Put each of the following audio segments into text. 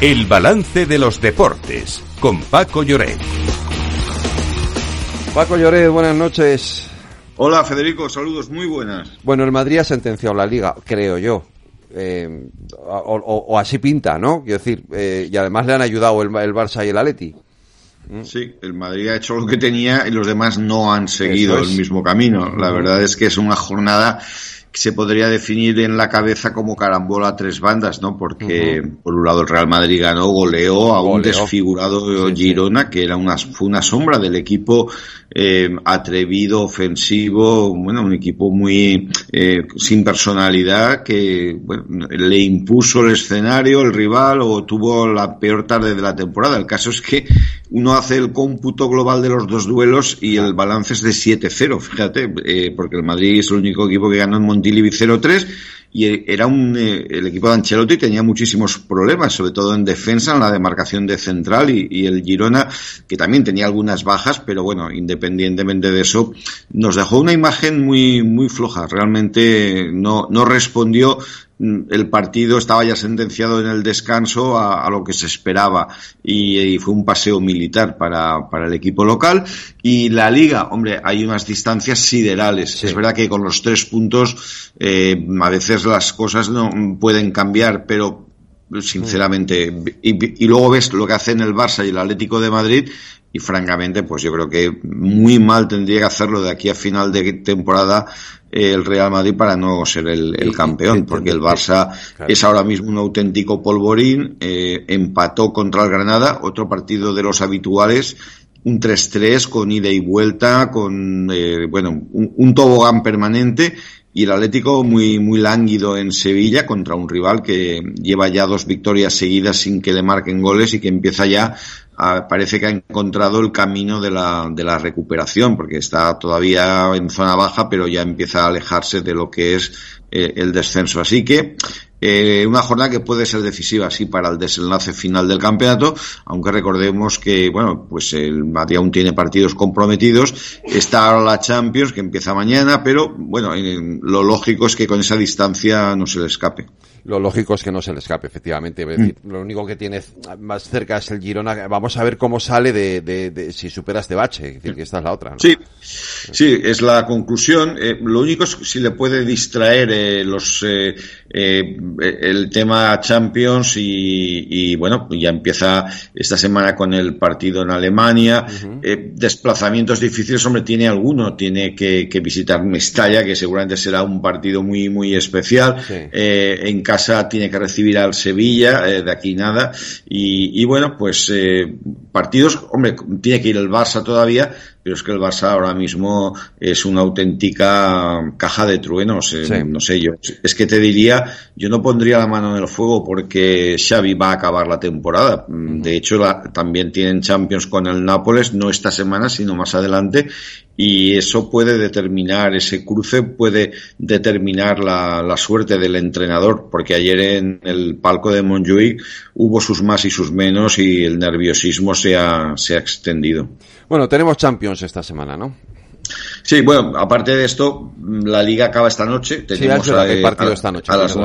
El balance de los deportes con Paco Lloret. Paco Lloret, buenas noches. Hola Federico, saludos, muy buenas. Bueno, el Madrid ha sentenciado la liga, creo yo. Eh, o, así pinta, ¿no? Quiero decir, eh, y además le han ayudado el, el Barça y el Atleti. Sí, el Madrid ha hecho lo que tenía y los demás no han seguido el mismo camino. La verdad es que es una jornada se podría definir en la cabeza como carambola a tres bandas, ¿no? Porque por un lado el Real Madrid ganó, goleó a un desfigurado Girona, que era una, fue una sombra del equipo eh, atrevido, ofensivo, bueno, un equipo muy eh, sin personalidad que bueno, le impuso el escenario, el rival, o tuvo la peor tarde de la temporada. El caso es que uno hace el cómputo global de los dos duelos y el balance es de 7-0, fíjate, eh, porque el Madrid es el único equipo que ganó en Montilivi 0-3 y era un, eh, el equipo de Ancelotti tenía muchísimos problemas, sobre todo en defensa, en la demarcación de central y, y, el Girona, que también tenía algunas bajas, pero bueno, independientemente de eso, nos dejó una imagen muy, muy floja. Realmente no, no respondió el partido estaba ya sentenciado en el descanso a, lo que se esperaba y, fue un paseo militar para, para, el equipo local y la liga, hombre, hay unas distancias siderales. Es verdad que con los tres puntos eh, a veces las cosas no pueden cambiar, pero sinceramente, y, y, luego ves lo que hacen el Barça y el Atlético de Madrid y francamente, pues yo creo que muy mal tendría que hacerlo de aquí a final de temporada el Real Madrid para no ser el, campeón, porque el Barça es ahora mismo un auténtico polvorín, eh, empató contra el Granada, otro partido de los habituales, un 3-3 con ida y vuelta, con, eh, bueno, un, tobogán permanente y el Atlético muy, muy lánguido en Sevilla contra un rival que lleva ya dos victorias seguidas sin que le marquen goles y que empieza ya parece que ha encontrado el camino de la, de la recuperación, porque está todavía en zona baja, pero ya empieza a alejarse de lo que es eh, el descenso. Así que eh, una jornada que puede ser decisiva, sí, para el desenlace final del campeonato, aunque recordemos que, bueno, pues el Madrid aún tiene partidos comprometidos. Está ahora la Champions, que empieza mañana, pero, bueno, lo lógico es que con esa distancia no se le escape lo lógico es que no se le escape, efectivamente. Mm. lo único que tiene más cerca es el Girona. Vamos a ver cómo sale de, de, si supera este bache. Es decir, que esta es la otra. Sí, sí, es la conclusión. Eh, lo único es si le puede distraer eh, los eh, el tema Champions y, bueno, ya empieza esta semana con el partido en Alemania. desplazamientos difíciles, hombre, tiene alguno. Tiene que, visitar Mestalla, que seguramente será un partido muy, muy especial. en casa tiene que recibir al Sevilla, eh, de aquí nada. Y, bueno, pues eh, partidos, hombre, tiene que ir el Barça todavía, pero es que el Barça ahora mismo es una auténtica caja de truenos. Eh, no sé, yo es que te diría, yo no pondría la mano en el fuego porque Xavi va a acabar la temporada. De hecho, también tienen Champions con el Nápoles, no esta semana, sino más adelante, y eso puede determinar, ese cruce puede determinar la, la suerte del entrenador, porque ayer en el palco de Montjuic hubo sus más y sus menos y el nerviosismo se ha, se ha extendido. Bueno, tenemos Champions esta semana, ¿no? Sí, bueno, aparte de esto, la liga acaba esta noche. Tenemos sí, el partido esta noche. A las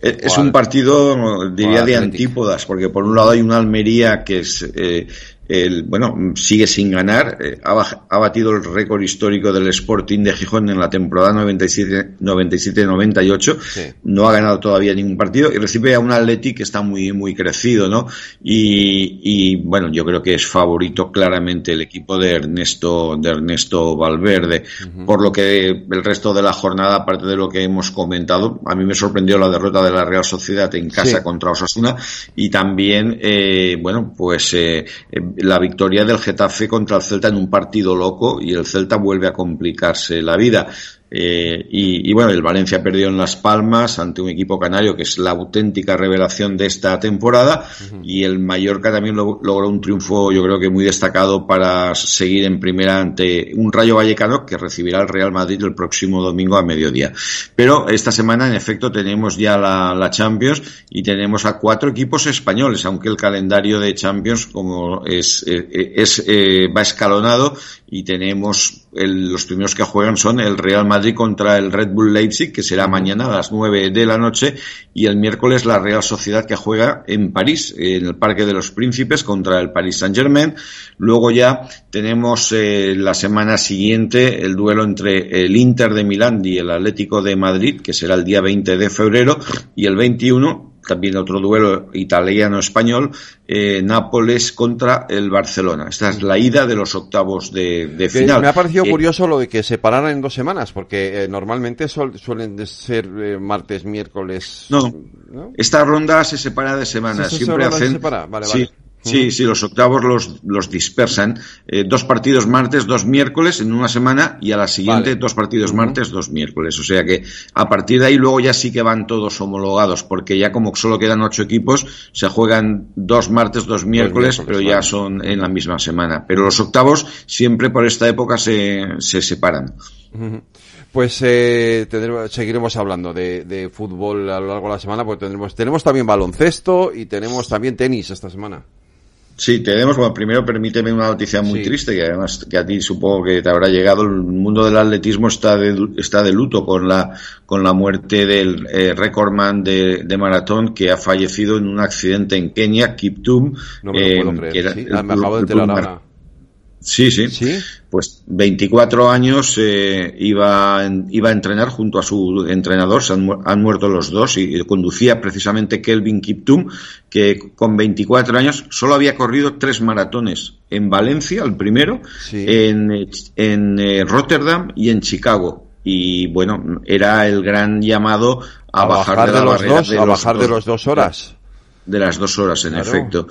Es un partido, diría, de antípodas, porque por un lado hay una Almería que es eh, el, bueno, sigue sin ganar, eh, ha, batido el récord histórico del Sporting de Gijón en la temporada 97-98, no ha ganado todavía ningún partido y recibe a un Atleti que está muy, muy crecido, ¿no? Y, bueno, yo creo que es favorito claramente el equipo de Ernesto, de Ernesto Valverde, por lo que el resto de la jornada, aparte de lo que hemos comentado, a mí me sorprendió la derrota de la Real Sociedad en casa contra Osasuna y también, eh, bueno, pues eh, la victoria del Getafe contra el Celta en un partido loco y el Celta vuelve a complicarse la vida. Eh, y, bueno, el Valencia perdió en Las Palmas ante un equipo canario que es la auténtica revelación de esta temporada y el Mallorca también logró un triunfo yo creo que muy destacado para seguir en primera ante un Rayo Vallecano que recibirá el Real Madrid el próximo domingo a mediodía. Pero esta semana en efecto tenemos ya la, Champions y tenemos a cuatro equipos españoles, aunque el calendario de Champions como es, eh, es eh, va escalonado y tenemos los primeros que juegan son el Real Madrid contra el Red Bull Leipzig, que será mañana a las 9 de la noche, y el miércoles la Real Sociedad que juega en París, en el Parque de los Príncipes contra el Paris Saint Germain. Luego ya tenemos eh, la semana siguiente el duelo entre el Inter de Milán y el Atlético de Madrid, que será el día 20 de febrero, y el 21 también otro duelo italiano-español, eh, Nápoles contra el Barcelona. Esta es la ida de los octavos de, final. Me ha parecido eh, curioso lo de que se pararan en dos semanas, porque eh, normalmente suelen ser martes, miércoles. No, esta ronda se separa de semanas. Siempre hacen. Vale, vale. Sí, sí, los octavos los, los dispersan. Eh, dos partidos martes, dos miércoles en una semana y a la siguiente dos partidos martes, dos miércoles. O sea que a partir de ahí luego ya sí que van todos homologados porque ya como solo quedan ocho equipos se juegan dos martes, dos miércoles, pero ya son en la misma semana. Pero los octavos siempre por esta época se, se separan. Pues eh, seguiremos hablando de, de, fútbol a lo largo de la semana, porque tendremos, tenemos también baloncesto y tenemos también tenis esta semana. Sí, tenemos, bueno, primero permíteme una noticia muy triste, que además que a ti supongo que te habrá llegado. El mundo del atletismo está de, está de luto con la, con la muerte del eh, recordman de, de, maratón que ha fallecido en un accidente en Kenia, Kiptum. No me lo puedo creer, que era sí, me acabo de enterar ahora. Sí, sí, Pues 24 años eh, iba, iba a entrenar junto a su entrenador, se han, muerto los dos y, conducía precisamente Kelvin Kiptum, que con 24 años solo había corrido tres maratones en Valencia, el primero, en, en eh, Rotterdam y en Chicago. Y bueno, era el gran llamado a, bajar, de, los dos, a bajar de los dos horas. De las dos horas, en efecto.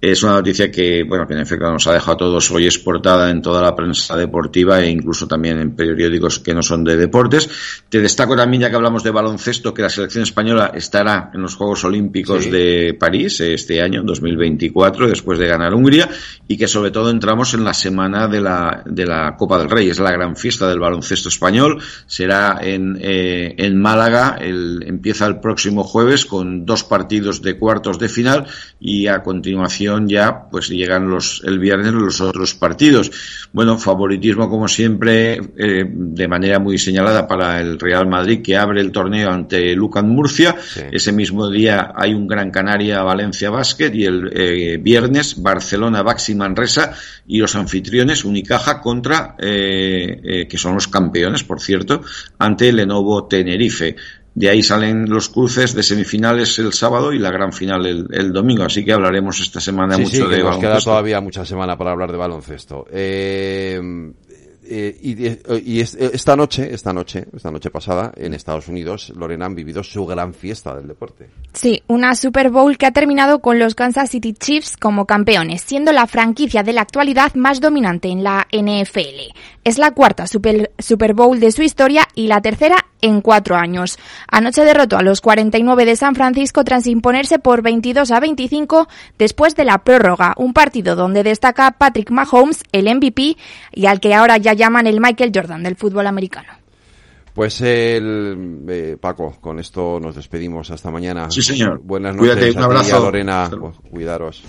Es una noticia que, bueno, que en efecto nos ha dejado a todos hoy exportada en toda la prensa deportiva e incluso también en periódicos que no son de deportes. Te destaco también, ya que hablamos de baloncesto, que la selección española estará en los Juegos Olímpicos de París este año, 2024, después de ganar Hungría, y que sobre todo entramos en la semana de la, de la Copa del Rey. Es la gran fiesta del baloncesto español. Será en, eh, en Málaga. El, empieza el próximo jueves con dos partidos de cuartos de final y a continuación ya pues llegan los el viernes los otros partidos. Bueno, favoritismo como siempre eh, de manera muy señalada para el Real Madrid que abre el torneo ante Lucan Murcia. Ese mismo día hay un Gran Canaria Valencia Basket y el eh, viernes Barcelona Baxi Manresa y los anfitriones Unicaja contra eh, que son los campeones, por cierto, ante Lenovo Tenerife. De ahí salen los cruces de semifinales el sábado y la gran final el, domingo. Así que hablaremos esta semana mucho sí, de que Nos queda todavía mucha semana para hablar de baloncesto. Eh, eh, y, esta noche, esta noche, esta noche pasada, en Estados Unidos, Lorena han vivido su gran fiesta del deporte. Sí, una Super Bowl que ha terminado con los Kansas City Chiefs como campeones, siendo la franquicia de la actualidad más dominante en la NFL. Es la cuarta Super, Super Bowl de su historia y la tercera en cuatro años. Anoche derrotó a los 49 de San Francisco tras imponerse por 22 a 25 después de la prórroga, un partido donde destaca Patrick Mahomes, el MVP, y al que ahora ya llaman el Michael Jordan del fútbol americano. Pues el eh, Paco, con esto nos despedimos hasta mañana. Sí, señor. Buenas noches. Cuídate, un abrazo. Lorena. Cuidaros.